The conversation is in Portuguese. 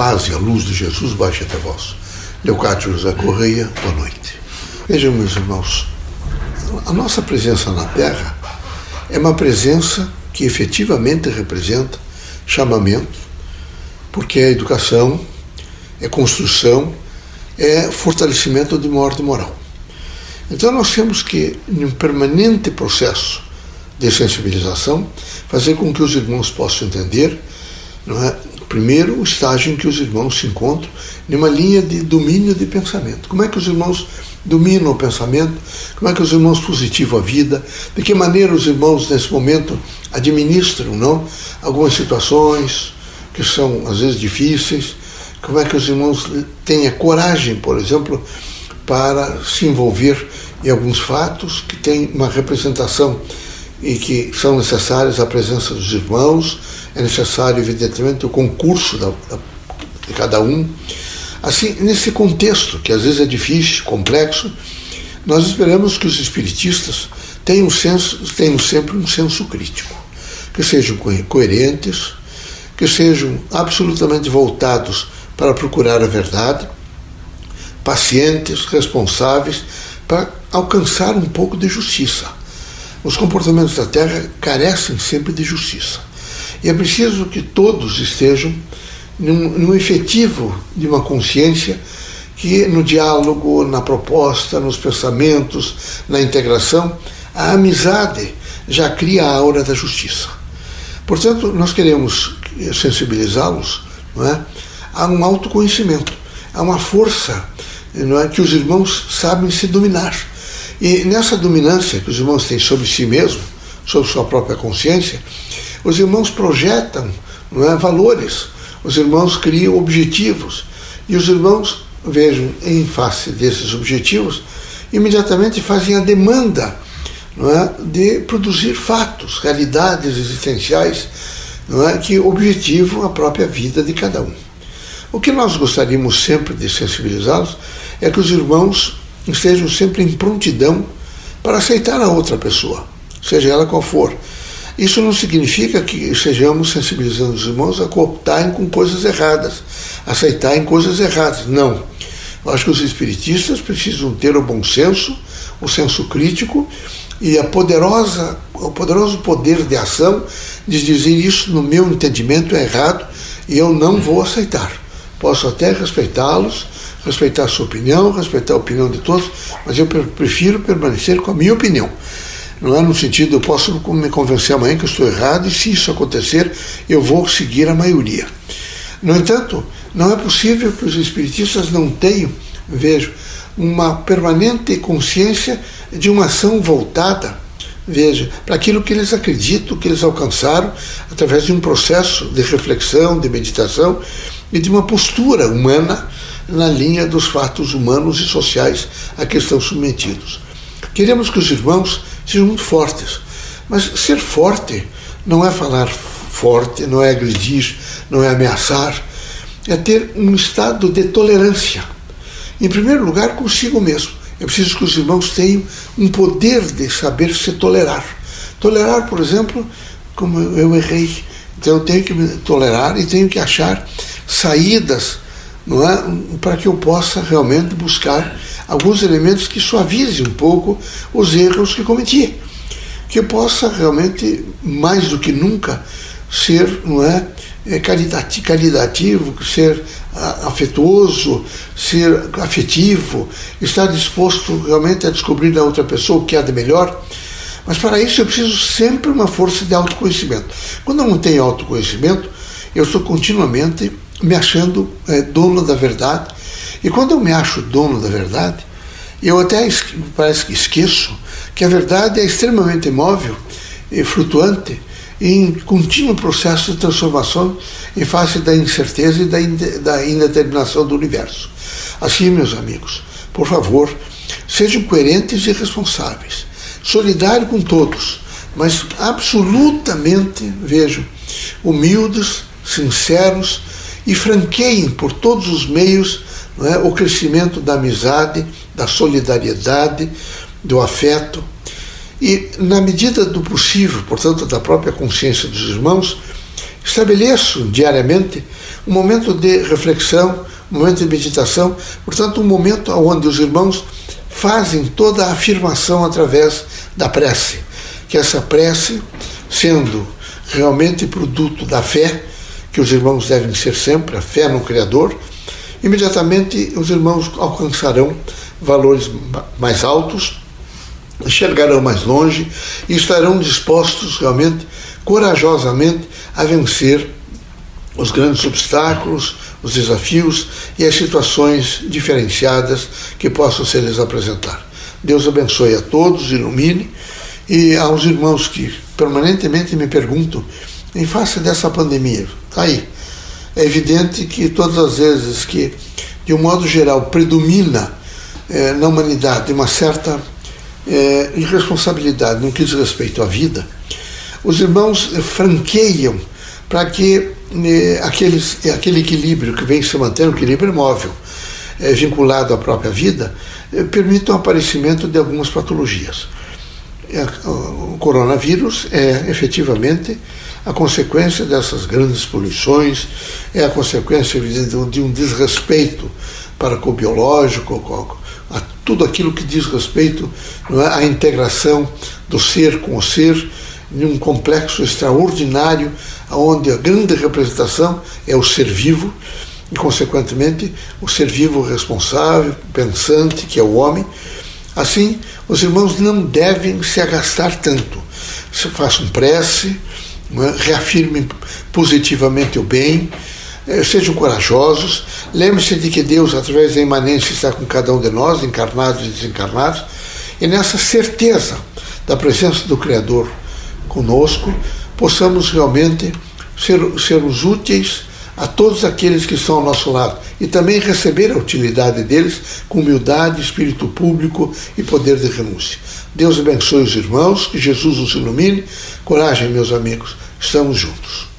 paz e a luz de Jesus baixe até vós. Leocádio José Correia, boa noite. Vejam, meus irmãos, a nossa presença na Terra é uma presença que efetivamente representa chamamento, porque é educação, é construção, é fortalecimento de uma ordem moral. Então nós temos que, em um permanente processo de sensibilização, fazer com que os irmãos possam entender, não é? Primeiro, o estágio em que os irmãos se encontram numa linha de domínio de pensamento. Como é que os irmãos dominam o pensamento? Como é que os irmãos positivam a vida? De que maneira os irmãos, nesse momento, administram não? algumas situações que são, às vezes, difíceis? Como é que os irmãos têm a coragem, por exemplo, para se envolver em alguns fatos que têm uma representação e que são necessárias a presença dos irmãos, é necessário, evidentemente, o concurso da, da, de cada um. Assim, nesse contexto, que às vezes é difícil, complexo, nós esperamos que os espiritistas tenham, senso, tenham sempre um senso crítico, que sejam coerentes, que sejam absolutamente voltados para procurar a verdade, pacientes, responsáveis, para alcançar um pouco de justiça. Os comportamentos da Terra carecem sempre de justiça. E é preciso que todos estejam num, num efetivo de uma consciência que no diálogo, na proposta, nos pensamentos, na integração, a amizade já cria a aura da justiça. Portanto, nós queremos sensibilizá-los é, a um autoconhecimento, a uma força é, que os irmãos sabem se dominar. E nessa dominância que os irmãos têm sobre si mesmos, sobre sua própria consciência, os irmãos projetam não é, valores, os irmãos criam objetivos. E os irmãos, vejam, em face desses objetivos, imediatamente fazem a demanda não é, de produzir fatos, realidades existenciais não é, que objetivam a própria vida de cada um. O que nós gostaríamos sempre de sensibilizá-los é que os irmãos estejam sempre em prontidão para aceitar a outra pessoa, seja ela qual for isso não significa que sejamos sensibilizando os irmãos a cooptarem com coisas erradas, aceitarem coisas erradas. Não. Eu acho que os espiritistas precisam ter o bom senso, o senso crítico e a poderosa, o poderoso poder de ação de dizer isso, no meu entendimento, é errado e eu não vou aceitar. Posso até respeitá-los, respeitar a sua opinião, respeitar a opinião de todos, mas eu prefiro permanecer com a minha opinião. Não é no sentido, eu posso me convencer amanhã que eu estou errado e se isso acontecer, eu vou seguir a maioria. No entanto, não é possível que os espiritistas não tenham, vejo, uma permanente consciência de uma ação voltada, veja, para aquilo que eles acreditam, que eles alcançaram através de um processo de reflexão, de meditação e de uma postura humana na linha dos fatos humanos e sociais a que estão submetidos. Queremos que os irmãos sejam muito fortes. Mas ser forte não é falar forte, não é agredir, não é ameaçar, é ter um estado de tolerância. Em primeiro lugar, consigo mesmo. É preciso que os irmãos tenham um poder de saber se tolerar. Tolerar, por exemplo, como eu errei. Então eu tenho que me tolerar e tenho que achar saídas não é, para que eu possa realmente buscar alguns elementos que suavizem um pouco os erros que cometi. Que possa realmente, mais do que nunca, ser não é, é caritativo, ser afetuoso, ser afetivo, estar disposto realmente a descobrir da outra pessoa o que há de melhor. Mas para isso eu preciso sempre uma força de autoconhecimento. Quando eu não tenho autoconhecimento, eu estou continuamente me achando é, dono da verdade e quando eu me acho dono da verdade, eu até parece que esqueço que a verdade é extremamente imóvel e flutuante em contínuo processo de transformação em face da incerteza e da indeterminação do universo. Assim, meus amigos, por favor, sejam coerentes e responsáveis, solidários com todos, mas absolutamente, vejo, humildes, sinceros e franqueiem por todos os meios é? o crescimento da amizade, da solidariedade, do afeto. E, na medida do possível, portanto, da própria consciência dos irmãos, estabeleço diariamente um momento de reflexão, um momento de meditação, portanto, um momento onde os irmãos fazem toda a afirmação através da prece. Que essa prece, sendo realmente produto da fé, que os irmãos devem ser sempre, a fé no Criador, imediatamente os irmãos alcançarão valores mais altos, enxergarão mais longe e estarão dispostos realmente, corajosamente, a vencer os grandes obstáculos, os desafios e as situações diferenciadas que possam ser lhes apresentar. Deus abençoe a todos, ilumine e aos irmãos que permanentemente me perguntam em face dessa pandemia. Está aí. É evidente que todas as vezes que, de um modo geral, predomina eh, na humanidade uma certa eh, irresponsabilidade no que diz respeito à vida, os irmãos franqueiam para que eh, aqueles, aquele equilíbrio que vem se mantendo, o equilíbrio móvel, eh, vinculado à própria vida, eh, permita o aparecimento de algumas patologias. O coronavírus é efetivamente a consequência dessas grandes poluições, é a consequência de um desrespeito para com o biológico, a tudo aquilo que diz respeito é, à integração do ser com o ser, em um complexo extraordinário, onde a grande representação é o ser vivo, e, consequentemente, o ser vivo responsável, pensante, que é o homem. Assim, os irmãos não devem se agastar tanto. Façam prece? Reafirmem positivamente o bem, eh, sejam corajosos, lembre-se de que Deus, através da imanência, está com cada um de nós, encarnados e desencarnados, e nessa certeza da presença do Criador conosco, possamos realmente ser, sermos úteis a todos aqueles que estão ao nosso lado e também receber a utilidade deles com humildade, espírito público e poder de renúncia. Deus abençoe os irmãos, que Jesus os ilumine. Coragem, meus amigos, estamos juntos.